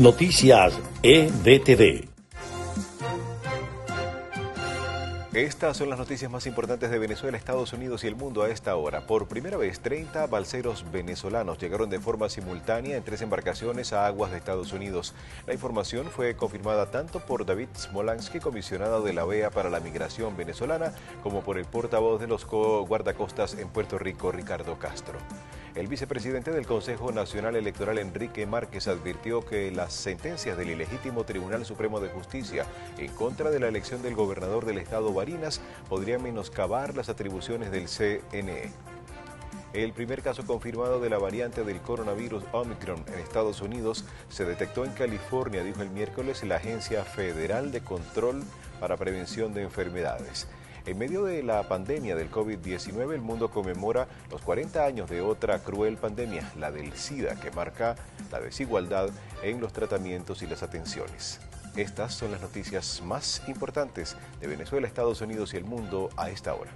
Noticias EDTV. Estas son las noticias más importantes de Venezuela, Estados Unidos y el mundo a esta hora. Por primera vez, 30 balseros venezolanos llegaron de forma simultánea en tres embarcaciones a aguas de Estados Unidos. La información fue confirmada tanto por David Smolansky, comisionado de la OEA para la migración venezolana, como por el portavoz de los guardacostas en Puerto Rico, Ricardo Castro. El vicepresidente del Consejo Nacional Electoral, Enrique Márquez, advirtió que las sentencias del ilegítimo Tribunal Supremo de Justicia en contra de la elección del gobernador del estado Barinas podrían menoscabar las atribuciones del CNE. El primer caso confirmado de la variante del coronavirus Omicron en Estados Unidos se detectó en California, dijo el miércoles la Agencia Federal de Control para Prevención de Enfermedades. En medio de la pandemia del COVID-19, el mundo conmemora los 40 años de otra cruel pandemia, la del SIDA, que marca la desigualdad en los tratamientos y las atenciones. Estas son las noticias más importantes de Venezuela, Estados Unidos y el mundo a esta hora.